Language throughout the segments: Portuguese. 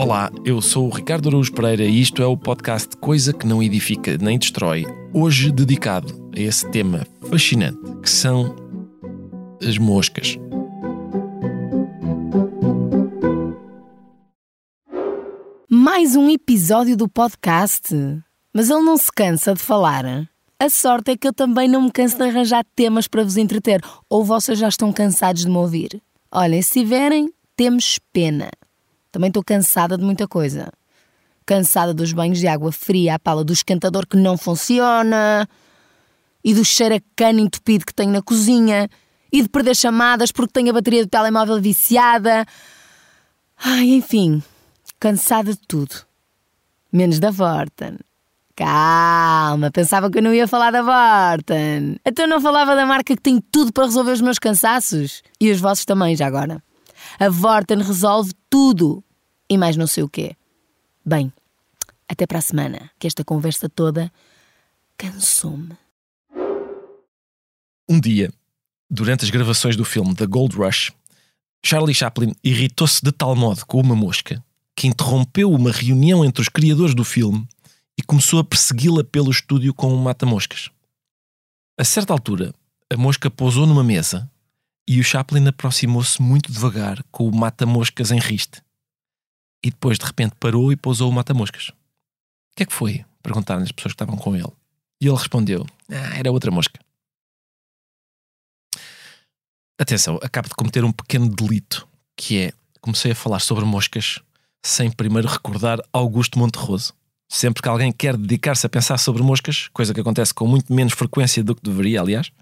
Olá, eu sou o Ricardo Araújo Pereira e isto é o podcast Coisa que não edifica nem destrói, hoje dedicado a esse tema fascinante que são as moscas. Mais um episódio do podcast. Mas ele não se cansa de falar. A sorte é que eu também não me canso de arranjar temas para vos entreter, ou vocês já estão cansados de me ouvir. Olhem, se tiverem, temos pena. Também estou cansada de muita coisa. Cansada dos banhos de água fria à pala do esquentador que não funciona, e do cheiro a cano entupido que tenho na cozinha, e de perder chamadas porque tenho a bateria do telemóvel viciada. Ai, enfim, cansada de tudo. Menos da Vorten. Calma, pensava que eu não ia falar da Vorten. Então não falava da marca que tem tudo para resolver os meus cansaços. E os vossos também, já agora. A Vorten resolve tudo. E mais não sei o quê. Bem, até para a semana, que esta conversa toda cansou-me. Um dia, durante as gravações do filme The Gold Rush, Charlie Chaplin irritou-se de tal modo com uma mosca que interrompeu uma reunião entre os criadores do filme e começou a persegui-la pelo estúdio com um mata-moscas. A certa altura, a mosca pousou numa mesa e o Chaplin aproximou-se muito devagar com o mata-moscas em riste. E depois, de repente, parou e pousou o mata-moscas. O que é que foi? Perguntaram as pessoas que estavam com ele. E ele respondeu: Ah, era outra mosca. Atenção, acabo de cometer um pequeno delito, que é comecei a falar sobre moscas sem primeiro recordar Augusto Monterroso. Sempre que alguém quer dedicar-se a pensar sobre moscas, coisa que acontece com muito menos frequência do que deveria, aliás,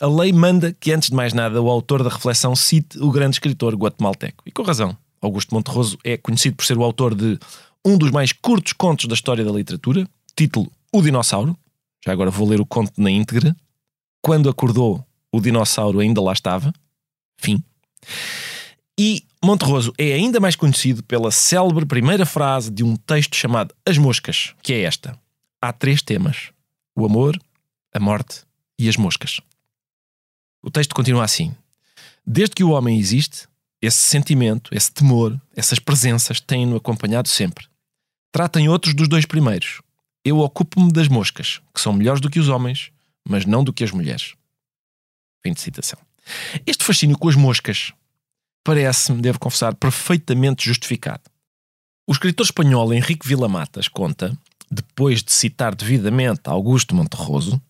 a lei manda que, antes de mais nada, o autor da reflexão cite o grande escritor guatemalteco. E com razão. Augusto Monterroso é conhecido por ser o autor de um dos mais curtos contos da história da literatura, título O Dinossauro. Já agora vou ler o conto na íntegra. Quando acordou, o dinossauro ainda lá estava. Fim. E Monterroso é ainda mais conhecido pela célebre primeira frase de um texto chamado As Moscas, que é esta: Há três temas: o amor, a morte e as moscas. O texto continua assim: Desde que o homem existe, esse sentimento, esse temor, essas presenças têm-no acompanhado sempre. Tratem outros dos dois primeiros. Eu ocupo-me das moscas, que são melhores do que os homens, mas não do que as mulheres. Fim de citação. Este fascínio com as moscas parece-me, devo confessar, perfeitamente justificado. O escritor espanhol Henrique Villamatas conta, depois de citar devidamente Augusto Monterroso,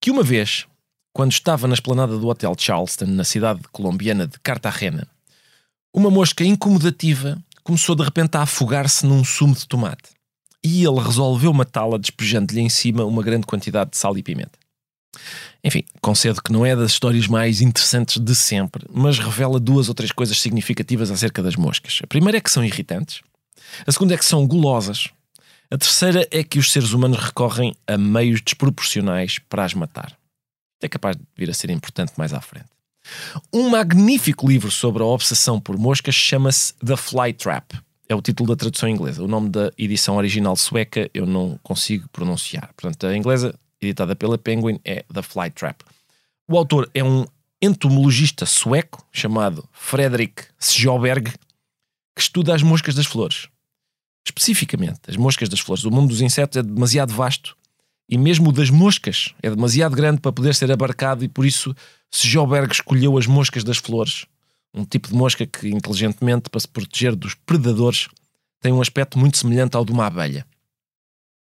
que uma vez, quando estava na esplanada do Hotel Charleston, na cidade colombiana de Cartagena, uma mosca incomodativa começou de repente a afogar-se num sumo de tomate. E ele resolveu matá-la despejando-lhe em cima uma grande quantidade de sal e pimenta. Enfim, concedo que não é das histórias mais interessantes de sempre, mas revela duas ou três coisas significativas acerca das moscas. A primeira é que são irritantes, a segunda é que são gulosas, a terceira é que os seres humanos recorrem a meios desproporcionais para as matar. É capaz de vir a ser importante mais à frente. Um magnífico livro sobre a obsessão por moscas chama-se The Fly Trap. É o título da tradução inglesa. O nome da edição original sueca eu não consigo pronunciar. Portanto, a inglesa editada pela Penguin, é The Fly Trap. O autor é um entomologista sueco chamado Fredrik Sjoberg, que estuda as moscas das flores. Especificamente, as moscas das flores. O mundo dos insetos é demasiado vasto e mesmo o das moscas é demasiado grande para poder ser abarcado e por isso Sjoberg escolheu as moscas das flores, um tipo de mosca que, inteligentemente, para se proteger dos predadores, tem um aspecto muito semelhante ao de uma abelha.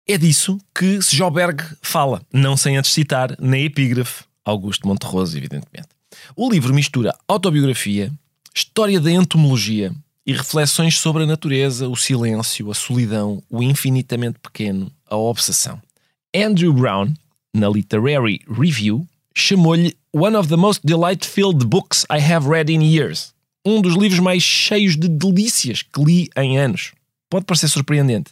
É disso que Sjoberg fala, não sem antes citar na epígrafe Augusto Monterroso, evidentemente. O livro mistura autobiografia, história da entomologia e reflexões sobre a natureza, o silêncio, a solidão, o infinitamente pequeno, a obsessão. Andrew Brown, na Literary Review, chamou-lhe One of the most delight-filled books I have read in years. Um dos livros mais cheios de delícias que li em anos. Pode parecer surpreendente,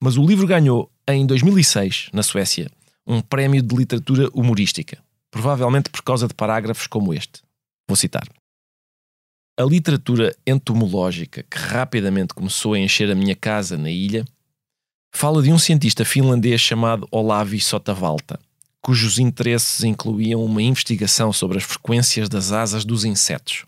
mas o livro ganhou em 2006, na Suécia, um prémio de literatura humorística, provavelmente por causa de parágrafos como este. Vou citar. A literatura entomológica que rapidamente começou a encher a minha casa na ilha fala de um cientista finlandês chamado Olavi Sotavalta, cujos interesses incluíam uma investigação sobre as frequências das asas dos insetos.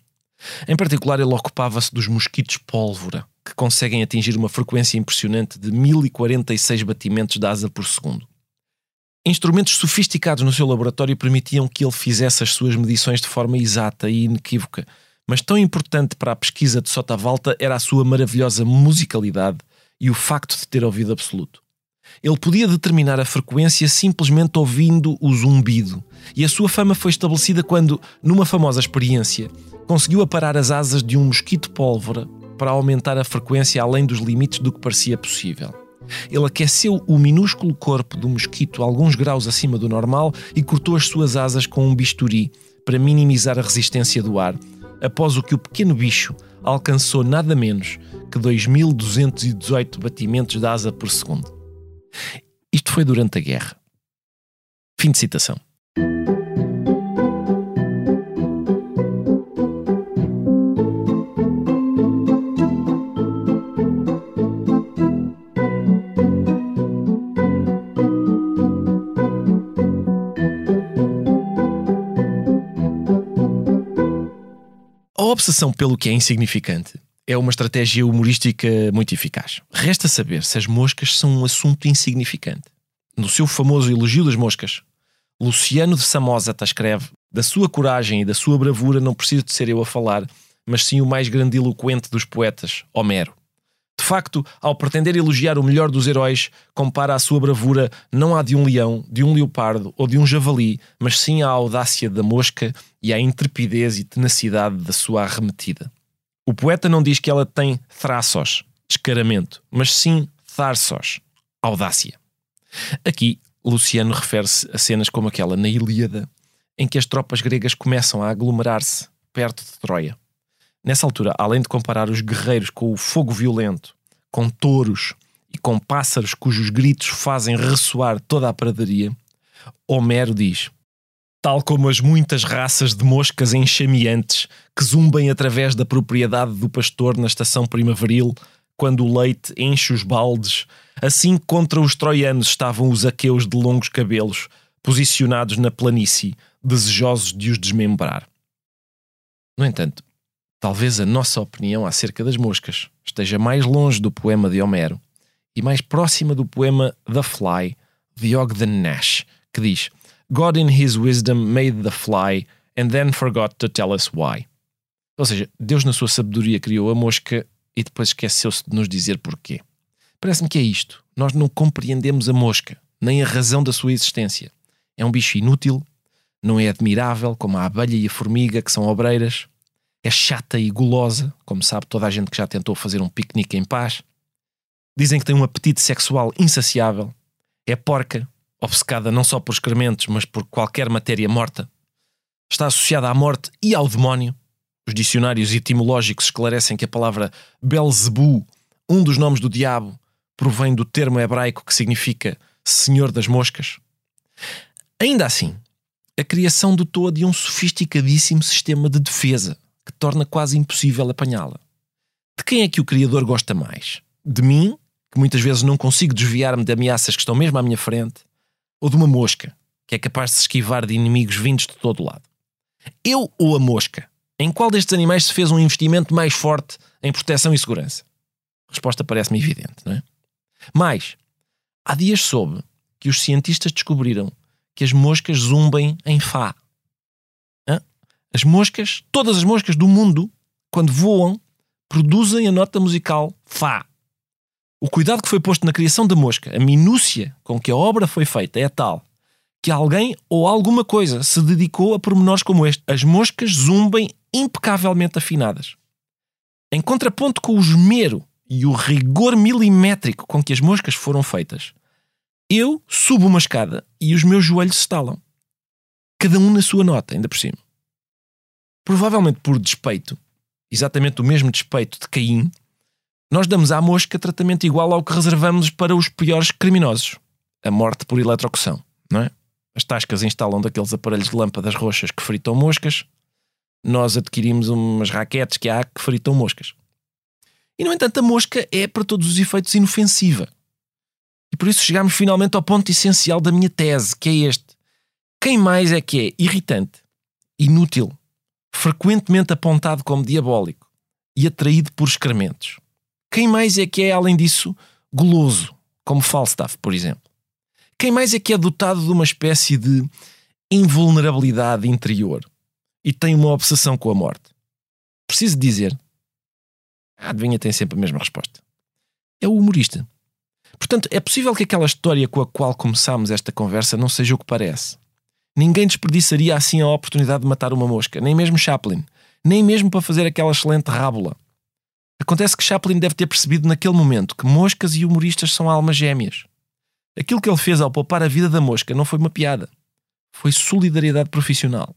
Em particular, ele ocupava-se dos mosquitos pólvora, que conseguem atingir uma frequência impressionante de 1046 batimentos de asa por segundo. Instrumentos sofisticados no seu laboratório permitiam que ele fizesse as suas medições de forma exata e inequívoca, mas tão importante para a pesquisa de Sotavalta era a sua maravilhosa musicalidade e o facto de ter ouvido absoluto. Ele podia determinar a frequência simplesmente ouvindo o zumbido, e a sua fama foi estabelecida quando, numa famosa experiência, conseguiu aparar as asas de um mosquito pólvora para aumentar a frequência além dos limites do que parecia possível. Ele aqueceu o minúsculo corpo do mosquito alguns graus acima do normal e cortou as suas asas com um bisturi para minimizar a resistência do ar, após o que o pequeno bicho alcançou nada menos que 2.218 batimentos de asa por segundo. Isto foi durante a guerra. Fim de citação. Obsessão pelo que é insignificante é uma estratégia humorística muito eficaz. Resta saber se as moscas são um assunto insignificante. No seu famoso elogio das moscas, Luciano de Samosata escreve: Da sua coragem e da sua bravura não preciso de ser eu a falar, mas sim o mais grandiloquente dos poetas, Homero. De facto, ao pretender elogiar o melhor dos heróis, compara a sua bravura não à de um leão, de um leopardo ou de um javali, mas sim à audácia da mosca e à intrepidez e tenacidade da sua arremetida. O poeta não diz que ela tem thrasos, descaramento, mas sim tharsos, audácia. Aqui, Luciano refere-se a cenas como aquela na Ilíada, em que as tropas gregas começam a aglomerar-se perto de Troia. Nessa altura, além de comparar os guerreiros com o fogo violento, com touros e com pássaros cujos gritos fazem ressoar toda a pradaria, Homero diz: Tal como as muitas raças de moscas enxameantes que zumbem através da propriedade do pastor na estação primaveril, quando o leite enche os baldes, assim contra os troianos estavam os aqueus de longos cabelos, posicionados na planície, desejosos de os desmembrar. No entanto, Talvez a nossa opinião acerca das moscas esteja mais longe do poema de Homero e mais próxima do poema The Fly de Ogden Nash, que diz: God in his wisdom made the fly and then forgot to tell us why. Ou seja, Deus na sua sabedoria criou a mosca e depois esqueceu-se de nos dizer porquê. Parece-me que é isto. Nós não compreendemos a mosca, nem a razão da sua existência. É um bicho inútil, não é admirável como a abelha e a formiga, que são obreiras é chata e gulosa, como sabe toda a gente que já tentou fazer um piquenique em paz. Dizem que tem um apetite sexual insaciável. É porca, obcecada não só por excrementos, mas por qualquer matéria morta. Está associada à morte e ao demónio. Os dicionários etimológicos esclarecem que a palavra Belzebu, um dos nomes do diabo, provém do termo hebraico que significa Senhor das Moscas. Ainda assim, a criação dotou-a de um sofisticadíssimo sistema de defesa que torna quase impossível apanhá-la. De quem é que o Criador gosta mais? De mim, que muitas vezes não consigo desviar-me de ameaças que estão mesmo à minha frente, ou de uma mosca, que é capaz de se esquivar de inimigos vindos de todo lado? Eu ou a mosca? Em qual destes animais se fez um investimento mais forte em proteção e segurança? A resposta parece-me evidente, não é? Mas, há dias soube que os cientistas descobriram que as moscas zumbem em Fá. As moscas, todas as moscas do mundo, quando voam, produzem a nota musical Fá. O cuidado que foi posto na criação da mosca, a minúcia com que a obra foi feita é tal que alguém ou alguma coisa se dedicou a pormenores como este. As moscas zumbem impecavelmente afinadas. Em contraponto com o esmero e o rigor milimétrico com que as moscas foram feitas, eu subo uma escada e os meus joelhos se estalam. Cada um na sua nota, ainda por cima provavelmente por despeito, exatamente o mesmo despeito de Caim, nós damos à mosca tratamento igual ao que reservamos para os piores criminosos: a morte por eletrocução, não é? As tascas instalam daqueles aparelhos de lâmpadas roxas que fritam moscas, nós adquirimos umas raquetes que há que fritam moscas. E no entanto, a mosca é, para todos os efeitos, inofensiva. E por isso chegamos finalmente ao ponto essencial da minha tese, que é este: quem mais é que é irritante, inútil frequentemente apontado como diabólico e atraído por excrementos. Quem mais é que é, além disso, goloso, como Falstaff, por exemplo? Quem mais é que é dotado de uma espécie de invulnerabilidade interior e tem uma obsessão com a morte? Preciso dizer. A adivinha tem sempre a mesma resposta. É o humorista. Portanto, é possível que aquela história com a qual começámos esta conversa não seja o que parece. Ninguém desperdiçaria assim a oportunidade de matar uma mosca, nem mesmo Chaplin, nem mesmo para fazer aquela excelente rábula. Acontece que Chaplin deve ter percebido naquele momento que moscas e humoristas são almas gêmeas. Aquilo que ele fez ao poupar a vida da mosca não foi uma piada, foi solidariedade profissional.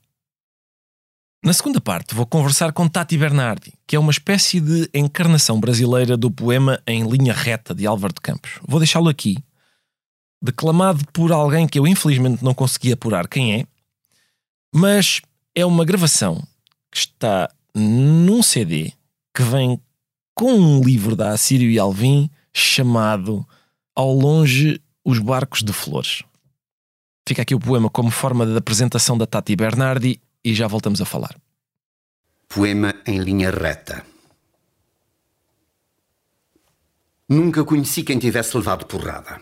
Na segunda parte, vou conversar com Tati Bernardi, que é uma espécie de encarnação brasileira do poema Em Linha Reta de Álvaro de Campos. Vou deixá-lo aqui, declamado por alguém que eu infelizmente não consegui apurar quem é, mas é uma gravação que está num CD que vem com um livro da Assírio e Alvim chamado Ao Longe os Barcos de Flores. Fica aqui o poema como forma de apresentação da Tati Bernardi e já voltamos a falar. Poema em linha reta. Nunca conheci quem tivesse levado porrada.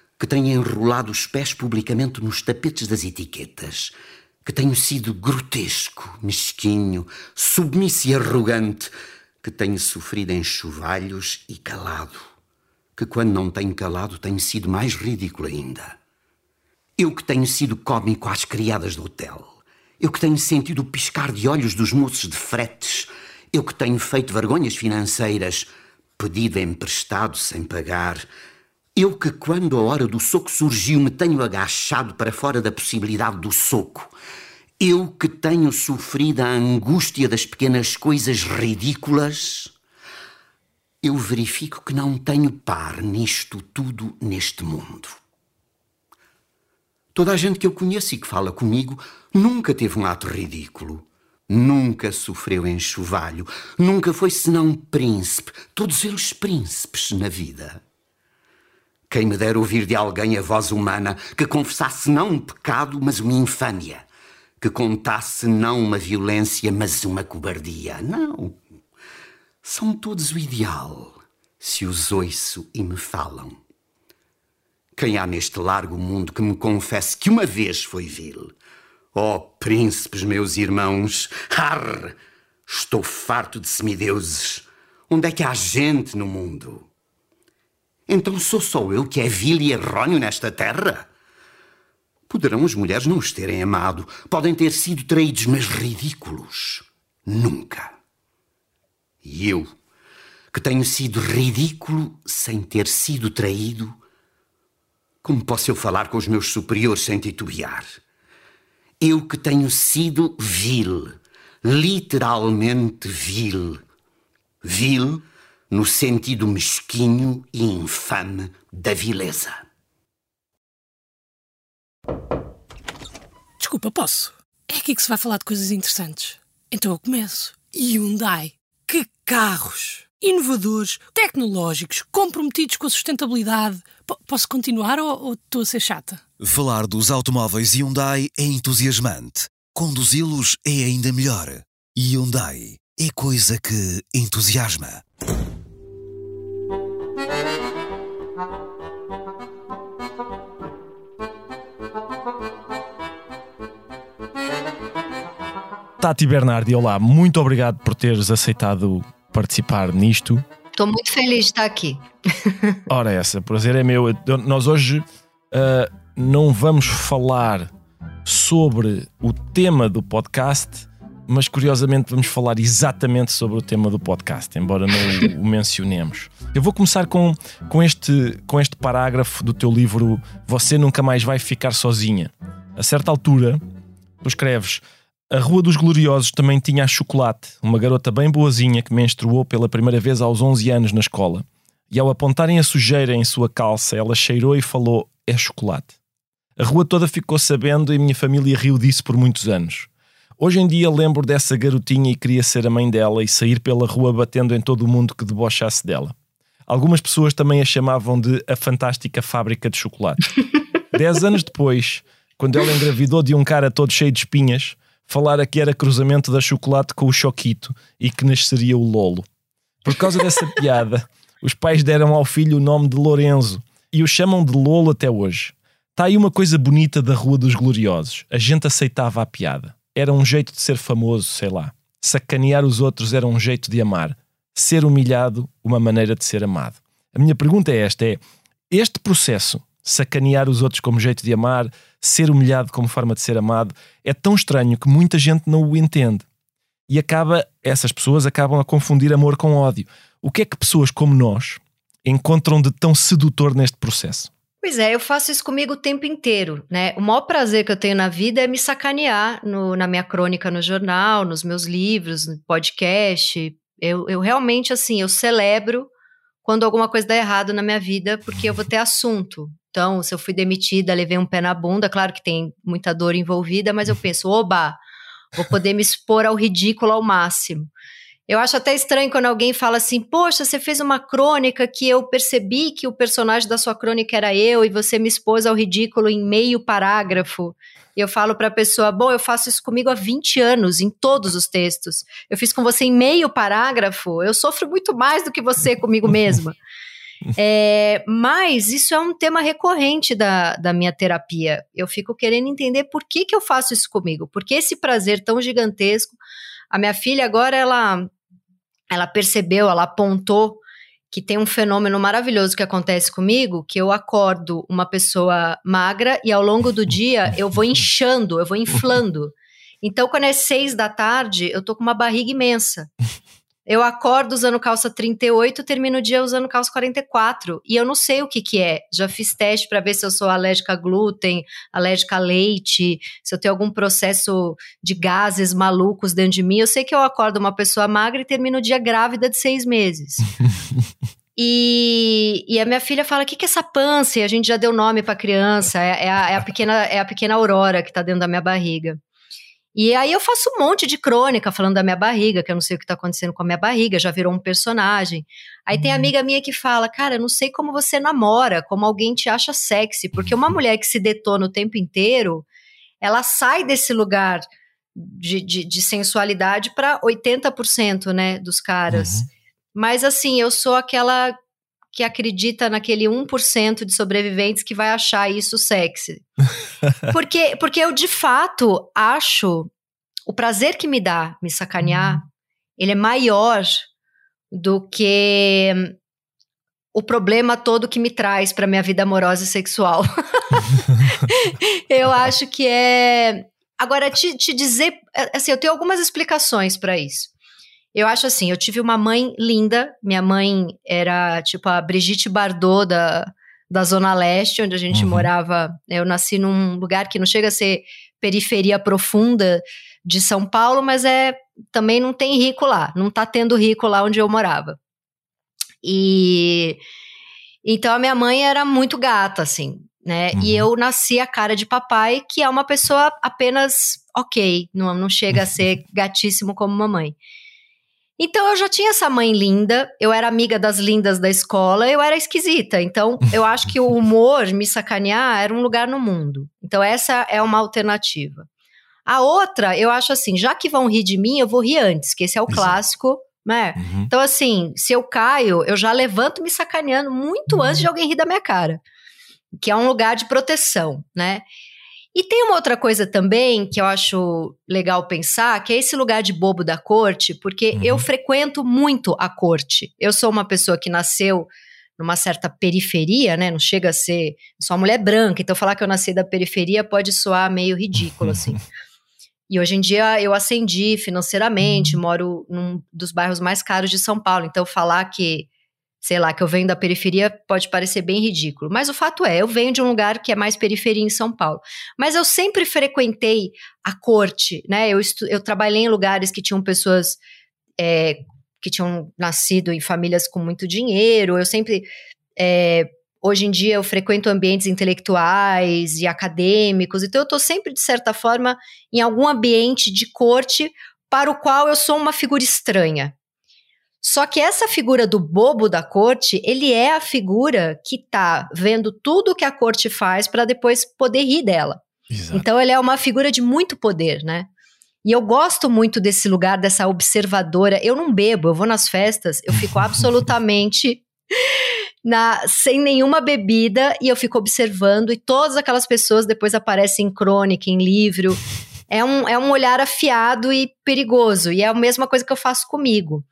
que tenho enrolado os pés publicamente nos tapetes das etiquetas, que tenho sido grotesco, mesquinho, submisso e arrogante, que tenho sofrido em chuvalhos e calado, que quando não tenho calado tenho sido mais ridículo ainda. Eu que tenho sido cómico às criadas do hotel, eu que tenho sentido o piscar de olhos dos moços de fretes, eu que tenho feito vergonhas financeiras, pedido emprestado sem pagar, eu que, quando a hora do soco surgiu, me tenho agachado para fora da possibilidade do soco. Eu que tenho sofrido a angústia das pequenas coisas ridículas. Eu verifico que não tenho par nisto tudo neste mundo. Toda a gente que eu conheço e que fala comigo nunca teve um ato ridículo. Nunca sofreu enxovalho. Nunca foi senão príncipe. Todos eles príncipes na vida. Quem me dera ouvir de alguém a voz humana que confessasse não um pecado, mas uma infâmia. Que contasse não uma violência, mas uma cobardia. Não. São todos o ideal, se os ouço e me falam. Quem há neste largo mundo que me confesse que uma vez foi vil? Oh, príncipes, meus irmãos, ar! Estou farto de semideuses. Onde é que há gente no mundo? Então sou só eu que é vil e errôneo nesta terra? Poderão as mulheres não os terem amado, podem ter sido traídos, mas ridículos. Nunca. E eu, que tenho sido ridículo sem ter sido traído, como posso eu falar com os meus superiores sem titubear? Eu que tenho sido vil, literalmente vil. Vil no sentido mesquinho e infame da vileza. Desculpa, posso? É aqui que se vai falar de coisas interessantes. Então eu começo. Hyundai. Que carros! Inovadores, tecnológicos, comprometidos com a sustentabilidade. P posso continuar ou, ou estou a ser chata? Falar dos automóveis Hyundai é entusiasmante. Conduzi-los é ainda melhor. Hyundai é coisa que entusiasma. Tati Bernardi, olá, muito obrigado por teres aceitado participar nisto. Estou muito feliz de estar aqui. Ora, essa, prazer é meu. Nós hoje uh, não vamos falar sobre o tema do podcast, mas curiosamente vamos falar exatamente sobre o tema do podcast, embora não o mencionemos. Eu vou começar com, com, este, com este parágrafo do teu livro Você Nunca Mais Vai Ficar Sozinha. A certa altura, tu escreves. A Rua dos Gloriosos também tinha a Chocolate, uma garota bem boazinha que menstruou pela primeira vez aos 11 anos na escola. E ao apontarem a sujeira em sua calça, ela cheirou e falou: É chocolate. A rua toda ficou sabendo e minha família riu disso por muitos anos. Hoje em dia lembro dessa garotinha e queria ser a mãe dela e sair pela rua batendo em todo o mundo que debochasse dela. Algumas pessoas também a chamavam de a fantástica fábrica de chocolate. Dez anos depois, quando ela engravidou de um cara todo cheio de espinhas, falara que era cruzamento da chocolate com o choquito e que nasceria o Lolo. Por causa dessa piada, os pais deram ao filho o nome de Lorenzo e o chamam de Lolo até hoje. Está aí uma coisa bonita da Rua dos Gloriosos. A gente aceitava a piada. Era um jeito de ser famoso, sei lá. Sacanear os outros era um jeito de amar. Ser humilhado, uma maneira de ser amado. A minha pergunta é esta: é este processo, sacanear os outros como jeito de amar, ser humilhado como forma de ser amado, é tão estranho que muita gente não o entende. E acaba, essas pessoas acabam a confundir amor com ódio. O que é que pessoas como nós encontram de tão sedutor neste processo? Pois é, eu faço isso comigo o tempo inteiro, né? O maior prazer que eu tenho na vida é me sacanear no, na minha crônica no jornal, nos meus livros, no podcast. Eu, eu realmente, assim, eu celebro quando alguma coisa dá errado na minha vida, porque eu vou ter assunto. Então, se eu fui demitida, levei um pé na bunda, claro que tem muita dor envolvida, mas eu penso, oba, vou poder me expor ao ridículo ao máximo. Eu acho até estranho quando alguém fala assim: Poxa, você fez uma crônica que eu percebi que o personagem da sua crônica era eu e você me expôs ao ridículo em meio parágrafo. E eu falo para a pessoa: Bom, eu faço isso comigo há 20 anos, em todos os textos. Eu fiz com você em meio parágrafo. Eu sofro muito mais do que você comigo mesma. É, mas isso é um tema recorrente da, da minha terapia. Eu fico querendo entender por que, que eu faço isso comigo. Porque esse prazer tão gigantesco. A minha filha agora, ela ela percebeu, ela apontou que tem um fenômeno maravilhoso que acontece comigo, que eu acordo uma pessoa magra e ao longo do dia eu vou inchando, eu vou inflando. Então, quando é seis da tarde, eu tô com uma barriga imensa. Eu acordo usando calça 38, termino o dia usando calça 44. E eu não sei o que que é. Já fiz teste para ver se eu sou alérgica a glúten, alérgica a leite, se eu tenho algum processo de gases malucos dentro de mim. Eu sei que eu acordo uma pessoa magra e termino o dia grávida de seis meses. E, e, a minha filha fala: o que, que é essa pança? E a gente já deu nome para a criança, é, é, a, é, a pequena, é a pequena Aurora que está dentro da minha barriga. E aí eu faço um monte de crônica falando da minha barriga, que eu não sei o que tá acontecendo com a minha barriga, já virou um personagem. Aí uhum. tem amiga minha que fala, cara, eu não sei como você namora, como alguém te acha sexy, porque uma mulher que se detona o tempo inteiro, ela sai desse lugar de, de, de sensualidade para 80%, né, dos caras. Uhum. Mas assim, eu sou aquela que acredita naquele 1% de sobreviventes que vai achar isso sexy. porque, porque eu, de fato, acho o prazer que me dá me sacanear, uhum. ele é maior do que o problema todo que me traz para minha vida amorosa e sexual. eu acho que é. Agora, te, te dizer. Assim, eu tenho algumas explicações para isso. Eu acho assim, eu tive uma mãe linda. Minha mãe era tipo a Brigitte Bardot da, da Zona Leste, onde a gente uhum. morava. Eu nasci num lugar que não chega a ser periferia profunda de São Paulo, mas é também não tem rico lá, não tá tendo rico lá onde eu morava. E então a minha mãe era muito gata, assim, né? Uhum. E eu nasci a cara de papai, que é uma pessoa apenas ok, não, não chega a ser gatíssimo como mamãe. Então eu já tinha essa mãe linda, eu era amiga das lindas da escola, eu era esquisita. Então eu acho que o humor, me sacanear, era um lugar no mundo. Então essa é uma alternativa. A outra, eu acho assim, já que vão rir de mim, eu vou rir antes, que esse é o clássico, né? Uhum. Então assim, se eu caio, eu já levanto me sacaneando muito uhum. antes de alguém rir da minha cara. Que é um lugar de proteção, né? E tem uma outra coisa também que eu acho legal pensar, que é esse lugar de bobo da corte, porque uhum. eu frequento muito a corte. Eu sou uma pessoa que nasceu numa certa periferia, né? Não chega a ser. Sou uma mulher branca, então falar que eu nasci da periferia pode soar meio ridículo, assim. E hoje em dia eu ascendi financeiramente, uhum. moro num dos bairros mais caros de São Paulo. Então falar que sei lá, que eu venho da periferia pode parecer bem ridículo. Mas o fato é, eu venho de um lugar que é mais periferia em São Paulo. Mas eu sempre frequentei a corte, né? Eu, eu trabalhei em lugares que tinham pessoas é, que tinham nascido em famílias com muito dinheiro. Eu sempre. É, hoje em dia eu frequento ambientes intelectuais e acadêmicos, então eu estou sempre, de certa forma, em algum ambiente de corte para o qual eu sou uma figura estranha. Só que essa figura do bobo da corte, ele é a figura que está vendo tudo que a corte faz para depois poder rir dela. Exato. Então ele é uma figura de muito poder, né? E eu gosto muito desse lugar, dessa observadora. Eu não bebo, eu vou nas festas, eu fico absolutamente na, sem nenhuma bebida e eu fico observando. E todas aquelas pessoas depois aparecem em crônica, em livro. É um, é um olhar afiado e perigoso. E é a mesma coisa que eu faço comigo.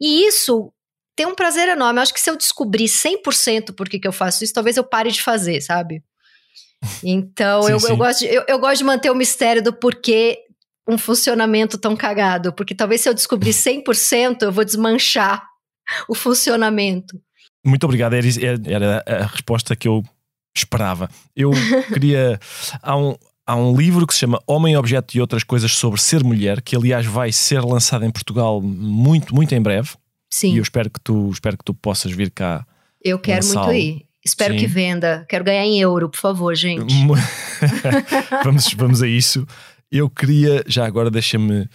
E isso tem um prazer enorme. Eu acho que se eu descobrir 100% por que, que eu faço isso, talvez eu pare de fazer, sabe? Então, sim, eu, sim. Eu, gosto de, eu, eu, gosto de manter o mistério do porquê um funcionamento tão cagado, porque talvez se eu descobrir 100%, eu vou desmanchar o funcionamento. Muito obrigado, era a resposta que eu esperava. Eu queria. Há um, há um livro que se chama Homem, Objeto e Outras Coisas sobre Ser Mulher, que aliás vai ser lançado em Portugal muito, muito em breve. Sim. E eu espero que tu, espero que tu possas vir cá. Eu quero muito ir. Espero Sim. que venda. Quero ganhar em euro, por favor, gente. vamos, vamos a isso. Eu queria, já agora deixa-me,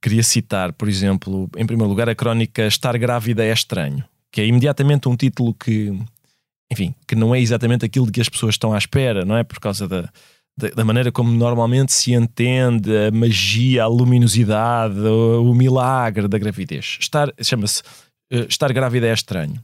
queria citar, por exemplo, em primeiro lugar, a crónica Estar Grávida é Estranho, que é imediatamente um título que, enfim, que não é exatamente aquilo de que as pessoas estão à espera, não é? Por causa da, da, maneira como normalmente se entende a magia, a luminosidade, o, o milagre da gravidez. Estar, chama-se uh, Estar Grávida é Estranho.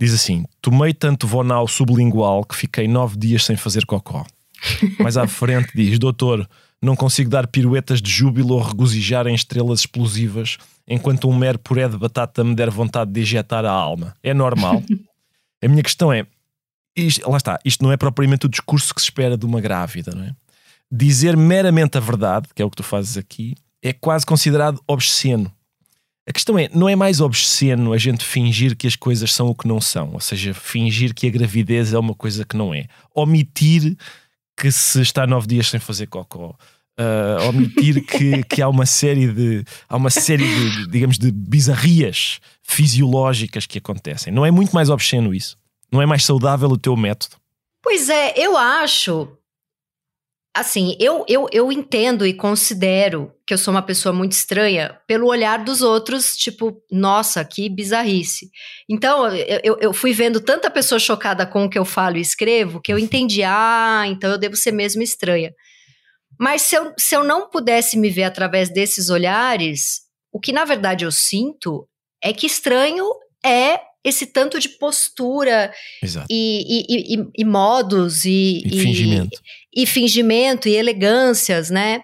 Diz assim: Tomei tanto vonal sublingual que fiquei nove dias sem fazer cocó. Mais à frente diz: Doutor, não consigo dar piruetas de júbilo ou regozijar em estrelas explosivas enquanto um mero puré de batata me der vontade de ejetar a alma. É normal? a minha questão é: isto, lá está, isto não é propriamente o discurso que se espera de uma grávida, não é? Dizer meramente a verdade, que é o que tu fazes aqui, é quase considerado obsceno. A questão é, não é mais obsceno a gente fingir que as coisas são o que não são, ou seja, fingir que a gravidez é uma coisa que não é. Omitir que se está nove dias sem fazer cocó. Uh, omitir que, que há uma série de há uma série de, digamos de bizarrias fisiológicas que acontecem. Não é muito mais obsceno isso? Não é mais saudável o teu método? Pois é, eu acho assim, eu, eu, eu entendo e considero que eu sou uma pessoa muito estranha pelo olhar dos outros, tipo, nossa, que bizarrice. Então, eu, eu fui vendo tanta pessoa chocada com o que eu falo e escrevo que eu entendi, ah, então eu devo ser mesmo estranha. Mas se eu, se eu não pudesse me ver através desses olhares, o que na verdade eu sinto é que estranho é esse tanto de postura e, e, e, e, modos e, fingimento. E, fingimento e elegâncias, né?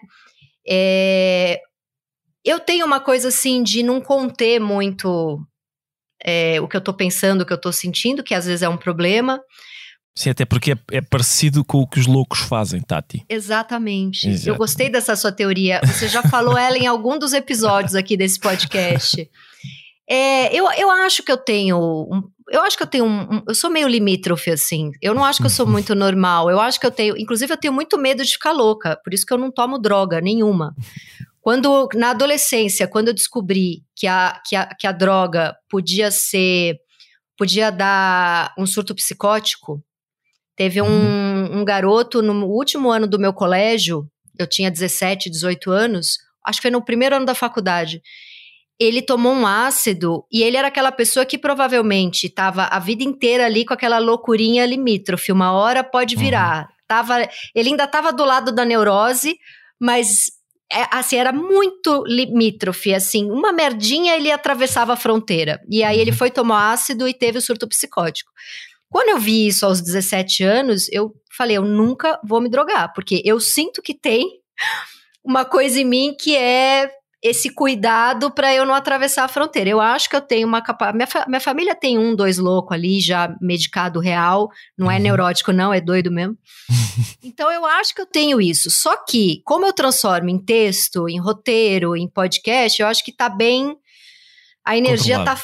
É, eu tenho uma coisa assim de não conter muito é, o que eu tô pensando, o que eu tô sentindo, que às vezes é um problema. Sim, até porque é, é, parecido com o que os loucos fazem, Tati. Exatamente. Exato. Eu gostei dessa sua teoria. Você já falou ela em algum dos episódios aqui desse podcast. É, eu, eu acho que eu tenho. Um, eu acho que eu tenho um, um, Eu sou meio limítrofe, assim. Eu não acho que eu sou muito normal. Eu acho que eu tenho. Inclusive, eu tenho muito medo de ficar louca. Por isso que eu não tomo droga nenhuma. Quando, na adolescência, quando eu descobri que a, que a, que a droga podia ser. podia dar um surto psicótico, teve um, uhum. um garoto no último ano do meu colégio, eu tinha 17, 18 anos, acho que foi no primeiro ano da faculdade ele tomou um ácido e ele era aquela pessoa que provavelmente estava a vida inteira ali com aquela loucurinha limítrofe, uma hora pode uhum. virar. Uhum. Tava, ele ainda estava do lado da neurose, mas é, assim, era muito limítrofe, assim, uma merdinha ele atravessava a fronteira. E aí ele uhum. foi tomar ácido e teve o surto psicótico. Quando eu vi isso aos 17 anos, eu falei, eu nunca vou me drogar, porque eu sinto que tem uma coisa em mim que é esse cuidado para eu não atravessar a fronteira. Eu acho que eu tenho uma capacidade. Minha, fa minha família tem um, dois louco ali, já medicado real. Não é uhum. neurótico, não, é doido mesmo. então eu acho que eu tenho isso. Só que, como eu transformo em texto, em roteiro, em podcast, eu acho que tá bem. A energia tá.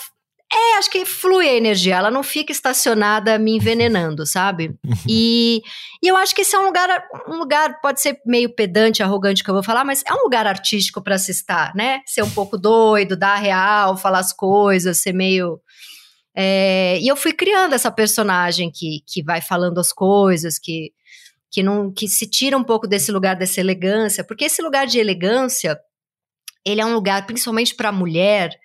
É, acho que flui a energia, ela não fica estacionada me envenenando, sabe? E, e eu acho que esse é um lugar, um lugar, pode ser meio pedante, arrogante que eu vou falar, mas é um lugar artístico para se estar, né? Ser um pouco doido, dar real, falar as coisas, ser meio. É, e eu fui criando essa personagem que, que vai falando as coisas, que, que, não, que se tira um pouco desse lugar dessa elegância, porque esse lugar de elegância, ele é um lugar, principalmente para a mulher,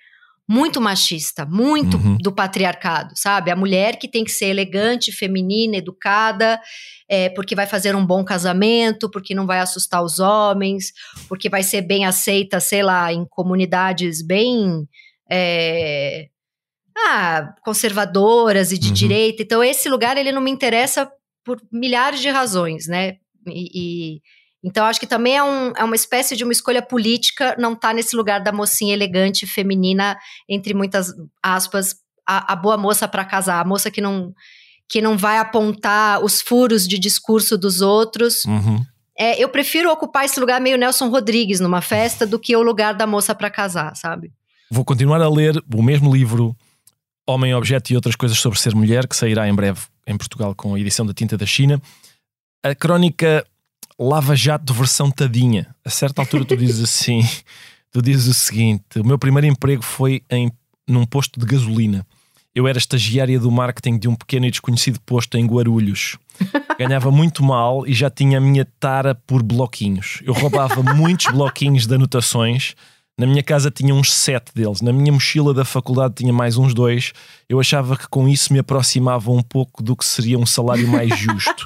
muito machista, muito uhum. do patriarcado, sabe? A mulher que tem que ser elegante, feminina, educada, é, porque vai fazer um bom casamento, porque não vai assustar os homens, porque vai ser bem aceita, sei lá, em comunidades bem. É, ah, conservadoras e de uhum. direita. Então, esse lugar ele não me interessa por milhares de razões, né? E, e então, acho que também é, um, é, uma espécie de uma escolha política não estar tá nesse lugar da mocinha elegante, feminina, entre muitas aspas, a, a boa moça para casar, a moça que não, que não vai apontar os furos de discurso dos outros. Uhum. É, eu prefiro ocupar esse lugar meio Nelson Rodrigues numa festa do que o lugar da moça para casar, sabe? Vou continuar a ler o mesmo livro, Homem, Objeto e Outras Coisas sobre Ser Mulher, que sairá em breve em Portugal com a edição da Tinta da China. A crónica Lava Jato versão tadinha. A certa altura tu dizes assim, tu dizes o seguinte, o meu primeiro emprego foi em, num posto de gasolina. Eu era estagiária do marketing de um pequeno e desconhecido posto em Guarulhos. Ganhava muito mal e já tinha a minha tara por bloquinhos. Eu roubava muitos bloquinhos de anotações. Na minha casa tinha uns sete deles. Na minha mochila da faculdade tinha mais uns dois. Eu achava que com isso me aproximava um pouco do que seria um salário mais justo.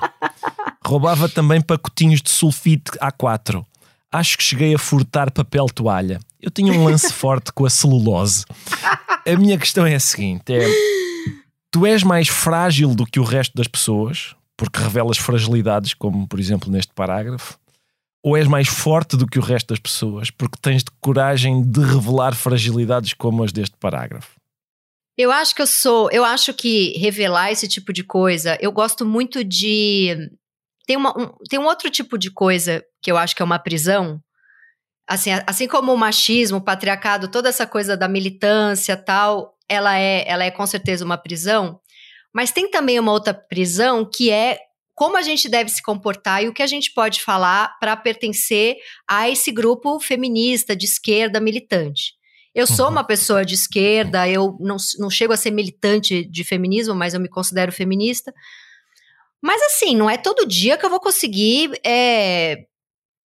Roubava também pacotinhos de sulfite A4. Acho que cheguei a furtar papel toalha. Eu tinha um lance forte com a celulose. A minha questão é a seguinte: é, tu és mais frágil do que o resto das pessoas, porque revelas fragilidades, como por exemplo neste parágrafo, ou és mais forte do que o resto das pessoas, porque tens de coragem de revelar fragilidades como as deste parágrafo? Eu acho que eu sou, eu acho que revelar esse tipo de coisa, eu gosto muito de tem, uma, um, tem um outro tipo de coisa que eu acho que é uma prisão. Assim, assim como o machismo, o patriarcado, toda essa coisa da militância tal, ela é, ela é com certeza uma prisão. Mas tem também uma outra prisão que é como a gente deve se comportar e o que a gente pode falar para pertencer a esse grupo feminista de esquerda militante. Eu sou uhum. uma pessoa de esquerda, eu não, não chego a ser militante de feminismo, mas eu me considero feminista. Mas assim, não é todo dia que eu vou conseguir é,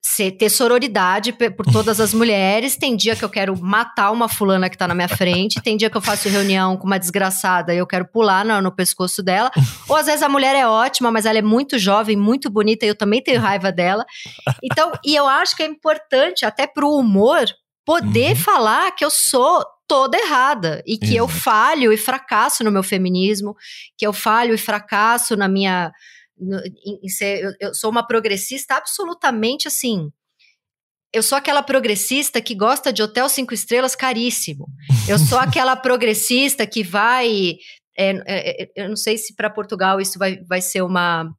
ser, ter sororidade por todas as mulheres. Tem dia que eu quero matar uma fulana que tá na minha frente, tem dia que eu faço reunião com uma desgraçada e eu quero pular no, no pescoço dela. Ou às vezes a mulher é ótima, mas ela é muito jovem, muito bonita e eu também tenho raiva dela. Então, e eu acho que é importante, até pro humor, poder uhum. falar que eu sou toda errada e que eu falho e fracasso no meu feminismo, que eu falho e fracasso na minha. No, em, em ser, eu, eu sou uma progressista absolutamente assim. Eu sou aquela progressista que gosta de hotel cinco estrelas caríssimo. Eu sou aquela progressista que vai. É, é, é eu não sei se para Portugal isso vai, vai ser uma,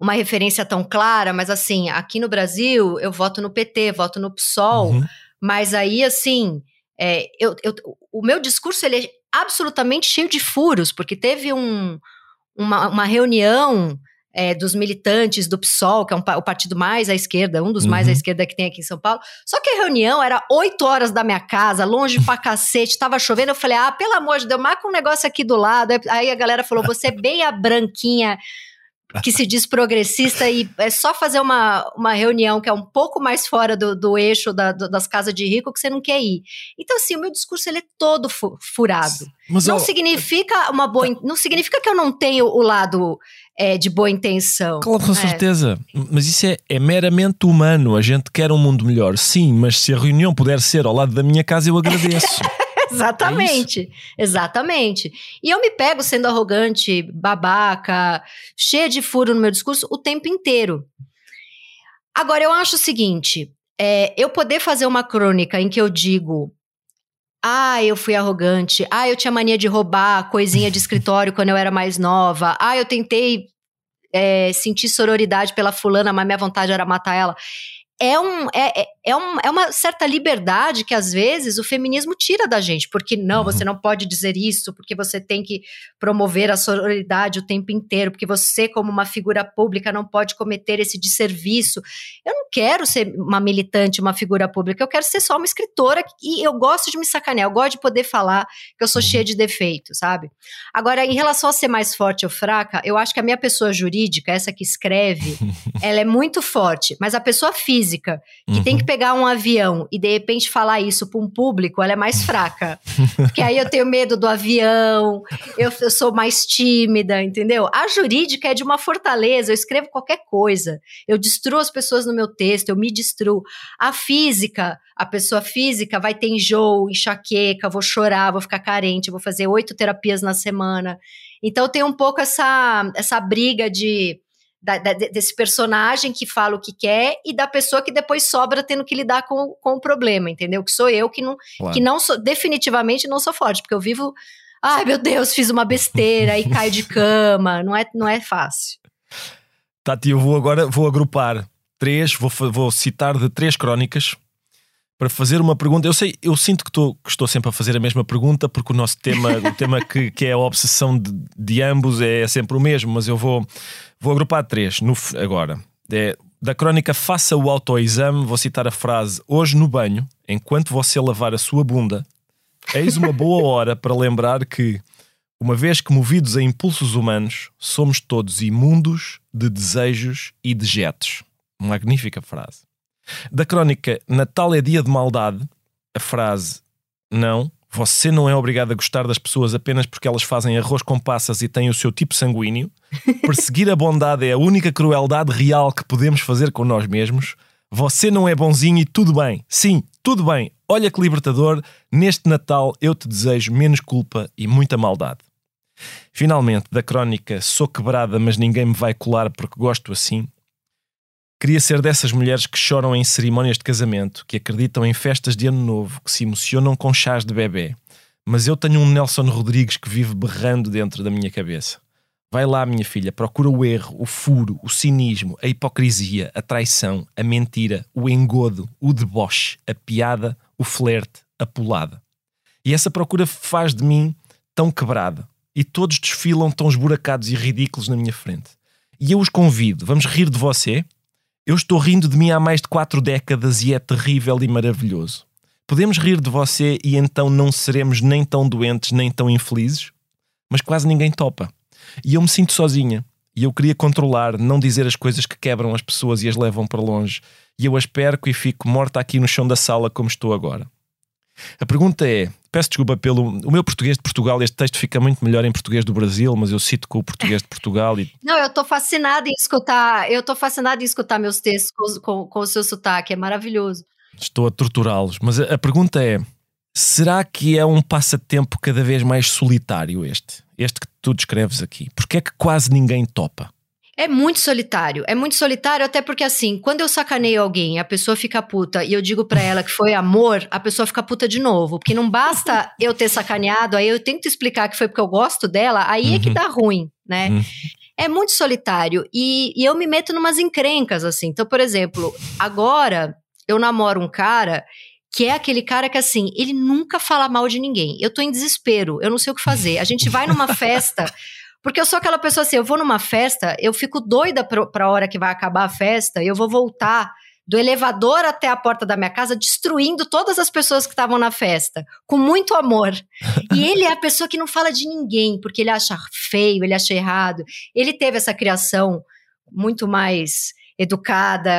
uma referência tão clara, mas assim, aqui no Brasil eu voto no PT, voto no PSOL, uhum. mas aí assim, é, eu, eu, o meu discurso ele é absolutamente cheio de furos, porque teve um, uma, uma reunião é, dos militantes do PSOL, que é um, o partido mais à esquerda, um dos uhum. mais à uhum. esquerda que tem aqui em São Paulo. Só que a reunião era 8 horas da minha casa, longe pra cacete, tava chovendo. Eu falei, ah, pelo amor de Deus, marca um negócio aqui do lado. Aí a galera falou, você é bem a branquinha que se diz progressista e é só fazer uma, uma reunião que é um pouco mais fora do, do eixo da, do, das casas de rico que você não quer ir. Então, assim, o meu discurso ele é todo fu furado. Mas, não significa uma boa. Não significa que eu não tenho o lado é, de boa intenção. Claro, com é. certeza. Mas isso é, é meramente humano. A gente quer um mundo melhor. Sim, mas se a reunião puder ser ao lado da minha casa, eu agradeço. exatamente, é exatamente. E eu me pego sendo arrogante, babaca, cheia de furo no meu discurso o tempo inteiro. Agora, eu acho o seguinte: é, eu poder fazer uma crônica em que eu digo. Ah, eu fui arrogante. Ah, eu tinha mania de roubar coisinha de escritório quando eu era mais nova. Ah, eu tentei é, sentir sororidade pela fulana, mas minha vontade era matar ela. É, um, é, é, é, um, é uma certa liberdade que às vezes o feminismo tira da gente, porque não, uhum. você não pode dizer isso, porque você tem que promover a sororidade o tempo inteiro, porque você, como uma figura pública, não pode cometer esse desserviço. Eu não quero ser uma militante, uma figura pública, eu quero ser só uma escritora e eu gosto de me sacanear, eu gosto de poder falar que eu sou cheia de defeitos, sabe? Agora, em relação a ser mais forte ou fraca, eu acho que a minha pessoa jurídica, essa que escreve, ela é muito forte, mas a pessoa física, que uhum. tem que pegar um avião e de repente falar isso para um público, ela é mais fraca. Porque aí eu tenho medo do avião, eu, eu sou mais tímida, entendeu? A jurídica é de uma fortaleza, eu escrevo qualquer coisa, eu destruo as pessoas no meu texto, eu me destruo. A física, a pessoa física vai ter enjoo, enxaqueca, vou chorar, vou ficar carente, vou fazer oito terapias na semana. Então tem um pouco essa, essa briga de da, da, desse personagem que fala o que quer e da pessoa que depois sobra tendo que lidar com, com o problema, entendeu? Que sou eu que não, claro. que não sou, definitivamente não sou forte, porque eu vivo, ai meu Deus, fiz uma besteira e caio de cama, não é, não é fácil. Tati, eu vou agora, vou agrupar três, vou, vou citar de três crónicas para fazer uma pergunta. Eu sei, eu sinto que estou, que estou sempre a fazer a mesma pergunta, porque o nosso tema, o tema que, que é a obsessão de, de, ambos é sempre o mesmo, mas eu vou, vou agrupar três no, agora. É, da crónica Faça o autoexame, vou citar a frase: Hoje no banho, enquanto você lavar a sua bunda, eis uma boa hora para lembrar que, uma vez que movidos a impulsos humanos, somos todos imundos de desejos e dejetos. Magnífica frase. Da crónica Natal é dia de maldade, a frase não, você não é obrigado a gostar das pessoas apenas porque elas fazem arroz com passas e têm o seu tipo sanguíneo. Perseguir a bondade é a única crueldade real que podemos fazer com nós mesmos. Você não é bonzinho e tudo bem. Sim, tudo bem. Olha que libertador. Neste Natal eu te desejo menos culpa e muita maldade. Finalmente, da crónica Sou quebrada, mas ninguém me vai colar porque gosto assim. Queria ser dessas mulheres que choram em cerimónias de casamento, que acreditam em festas de ano novo, que se emocionam com chás de bebê. Mas eu tenho um Nelson Rodrigues que vive berrando dentro da minha cabeça. Vai lá, minha filha, procura o erro, o furo, o cinismo, a hipocrisia, a traição, a mentira, o engodo, o deboche, a piada, o flerte, a pulada. E essa procura faz de mim tão quebrada. E todos desfilam tão esburacados e ridículos na minha frente. E eu os convido, vamos rir de você? Eu estou rindo de mim há mais de quatro décadas e é terrível e maravilhoso. Podemos rir de você e então não seremos nem tão doentes nem tão infelizes? Mas quase ninguém topa. E eu me sinto sozinha. E eu queria controlar, não dizer as coisas que quebram as pessoas e as levam para longe. E eu as perco e fico morta aqui no chão da sala como estou agora. A pergunta é: peço desculpa pelo. O meu português de Portugal, este texto fica muito melhor em português do Brasil, mas eu cito com o português de Portugal e. Não, eu estou fascinada em escutar. Eu estou fascinada em escutar meus textos com, com, com o seu sotaque, é maravilhoso. Estou a torturá-los, mas a, a pergunta é: será que é um passatempo cada vez mais solitário este? Este que tu descreves aqui? Porque é que quase ninguém topa? É muito solitário. É muito solitário, até porque, assim, quando eu sacaneio alguém, a pessoa fica puta e eu digo para ela que foi amor, a pessoa fica puta de novo. Porque não basta eu ter sacaneado, aí eu tento explicar que foi porque eu gosto dela, aí uhum. é que uhum. dá ruim, né? Uhum. É muito solitário. E, e eu me meto numas encrencas, assim. Então, por exemplo, agora eu namoro um cara que é aquele cara que, assim, ele nunca fala mal de ninguém. Eu tô em desespero, eu não sei o que fazer. A gente vai numa festa. Porque eu sou aquela pessoa assim, eu vou numa festa, eu fico doida pro, pra hora que vai acabar a festa, e eu vou voltar do elevador até a porta da minha casa, destruindo todas as pessoas que estavam na festa, com muito amor. E ele é a pessoa que não fala de ninguém, porque ele acha feio, ele acha errado. Ele teve essa criação muito mais educada,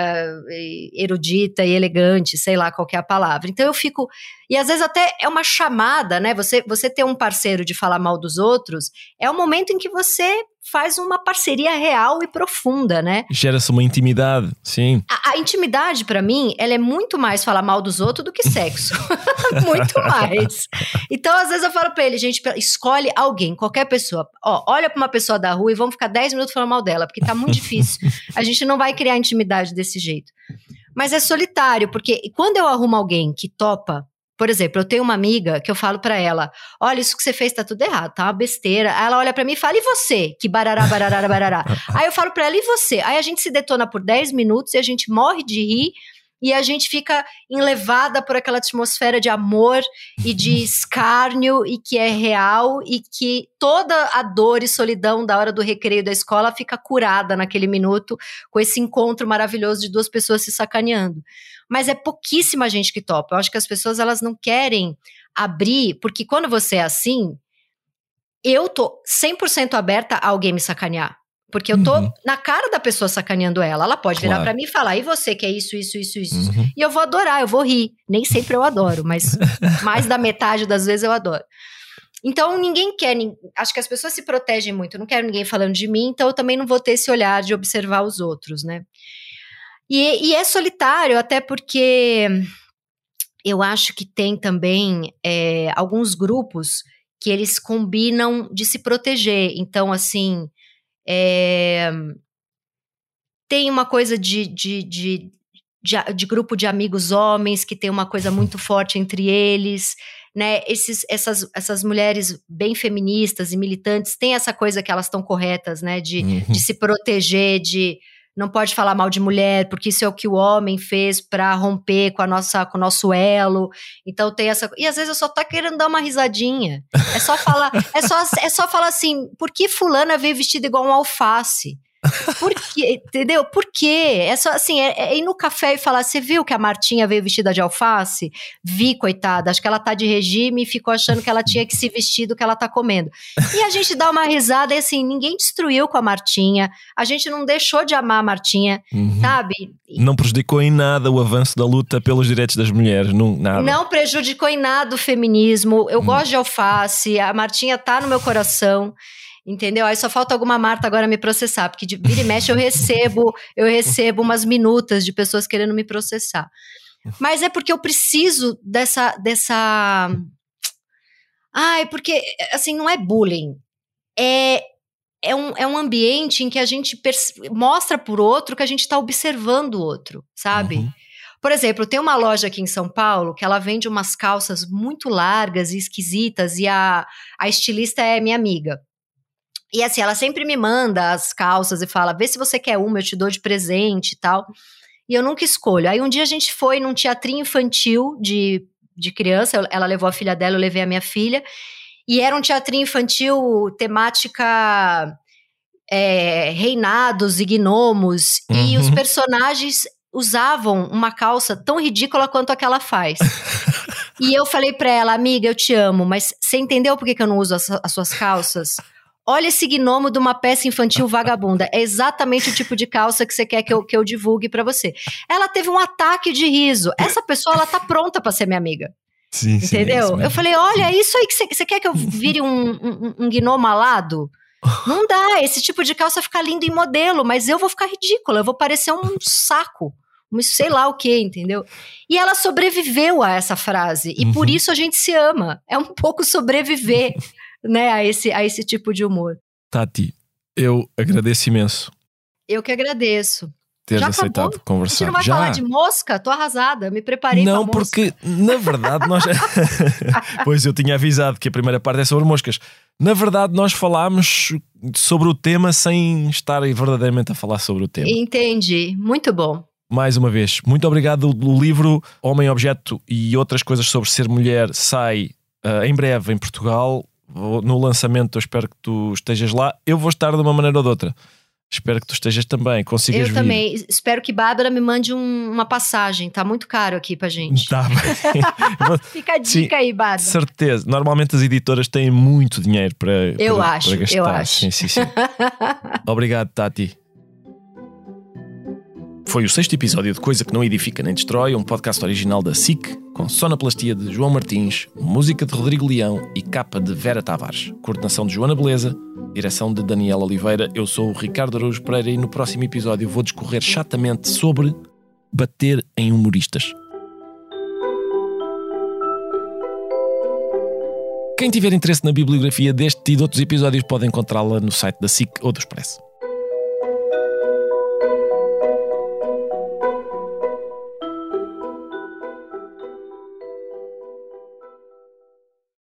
erudita e elegante, sei lá qual é a palavra. Então eu fico. E às vezes até é uma chamada, né? Você, você ter um parceiro de falar mal dos outros é o momento em que você faz uma parceria real e profunda, né? Gera-se uma intimidade, sim. A, a intimidade, para mim, ela é muito mais falar mal dos outros do que sexo. muito mais. Então, às vezes eu falo pra ele, gente, escolhe alguém, qualquer pessoa. Ó, olha pra uma pessoa da rua e vamos ficar 10 minutos falando mal dela, porque tá muito difícil. A gente não vai criar intimidade desse jeito. Mas é solitário, porque quando eu arrumo alguém que topa por exemplo, eu tenho uma amiga que eu falo para ela: olha, isso que você fez tá tudo errado, tá uma besteira. Aí ela olha para mim e fala: e você? Que barará, barará, barará. Aí eu falo para ela: e você? Aí a gente se detona por 10 minutos e a gente morre de rir. E a gente fica enlevada por aquela atmosfera de amor e de escárnio e que é real e que toda a dor e solidão da hora do recreio da escola fica curada naquele minuto com esse encontro maravilhoso de duas pessoas se sacaneando. Mas é pouquíssima gente que topa. Eu acho que as pessoas elas não querem abrir, porque quando você é assim, eu tô 100% aberta a alguém me sacanear. Porque eu tô uhum. na cara da pessoa sacaneando ela. Ela pode virar para mim e falar: e você que é isso, isso, isso, isso. Uhum. E eu vou adorar, eu vou rir. Nem sempre eu adoro, mas mais da metade das vezes eu adoro. Então ninguém quer, acho que as pessoas se protegem muito, eu não quero ninguém falando de mim, então eu também não vou ter esse olhar de observar os outros, né? E, e é solitário, até porque eu acho que tem também é, alguns grupos que eles combinam de se proteger. Então, assim, é, tem uma coisa de, de, de, de, de grupo de amigos homens que tem uma coisa muito forte entre eles. Né, esses, essas, essas mulheres bem feministas e militantes têm essa coisa que elas estão corretas, né? De, uhum. de se proteger, de não pode falar mal de mulher, porque isso é o que o homem fez para romper com a nossa com o nosso elo. Então tem essa e às vezes eu só tá querendo dar uma risadinha. É só falar, é só é só falar assim, por que fulana veio vestida igual um alface? Por quê? Entendeu? Por quê? É só assim, é, é, ir no café e falar: você viu que a Martinha veio vestida de alface? Vi, coitada, acho que ela tá de regime e ficou achando que ela tinha que se vestir do que ela tá comendo. E a gente dá uma risada e assim, ninguém destruiu com a Martinha, a gente não deixou de amar a Martinha, uhum. sabe? Não prejudicou em nada o avanço da luta pelos direitos das mulheres, não, nada. Não prejudicou em nada o feminismo. Eu uhum. gosto de alface, a Martinha tá no meu coração. Entendeu? Aí só falta alguma Marta agora me processar, porque de vira e mexe eu recebo, eu recebo umas minutas de pessoas querendo me processar. Mas é porque eu preciso dessa dessa é porque assim não é bullying. É é um, é um ambiente em que a gente mostra por outro que a gente está observando o outro, sabe? Uhum. Por exemplo, tem uma loja aqui em São Paulo que ela vende umas calças muito largas e esquisitas e a, a estilista é minha amiga. E assim, ela sempre me manda as calças e fala: vê se você quer uma, eu te dou de presente e tal. E eu nunca escolho. Aí um dia a gente foi num teatrinho infantil de, de criança, ela levou a filha dela, eu levei a minha filha. E era um teatrinho infantil temática é, reinados e gnomos. Uhum. E os personagens usavam uma calça tão ridícula quanto a que ela faz. e eu falei pra ela, amiga, eu te amo, mas você entendeu por que, que eu não uso as, as suas calças? Olha esse gnomo de uma peça infantil vagabunda. É exatamente o tipo de calça que você quer que eu, que eu divulgue para você. Ela teve um ataque de riso. Essa pessoa, ela tá pronta para ser minha amiga. Sim, Entendeu? Sim, é eu falei, olha, isso aí que você, você quer que eu vire um, um, um gnomo alado? Não dá, esse tipo de calça fica lindo em modelo, mas eu vou ficar ridícula, eu vou parecer um saco, um sei lá o que, entendeu? E ela sobreviveu a essa frase, e uhum. por isso a gente se ama. É um pouco sobreviver né, a esse, a esse tipo de humor. Tati, eu agradeço imenso. Eu que agradeço. Teres Já aceitado acabou? conversar. A gente não vai Já. falar de mosca? Tô arrasada, me preparei Não, porque na verdade nós. pois eu tinha avisado que a primeira parte é sobre moscas. Na verdade, nós falámos sobre o tema sem estar verdadeiramente a falar sobre o tema. Entendi. Muito bom. Mais uma vez, muito obrigado. O livro Homem Objeto e outras coisas sobre ser mulher sai uh, em breve em Portugal no lançamento eu espero que tu estejas lá. Eu vou estar de uma maneira ou de outra. Espero que tu estejas também, consigas Eu vir. também. Espero que Bárbara me mande um, uma passagem. Tá muito caro aqui pra gente. Tá bem. Fica a dica Sim, aí, Bárbara. Certeza. Normalmente as editoras têm muito dinheiro para, eu acho, gastar. Eu acho. Sim, sim, sim. Obrigado, Tati. Foi o sexto episódio de Coisa que Não Edifica Nem Destrói, um podcast original da SIC, com sonoplastia de João Martins, música de Rodrigo Leão e capa de Vera Tavares. Coordenação de Joana Beleza, direção de Daniel Oliveira. Eu sou o Ricardo Araújo Pereira e no próximo episódio vou discorrer chatamente sobre bater em humoristas. Quem tiver interesse na bibliografia deste e de outros episódios pode encontrá-la no site da SIC ou do Expresso.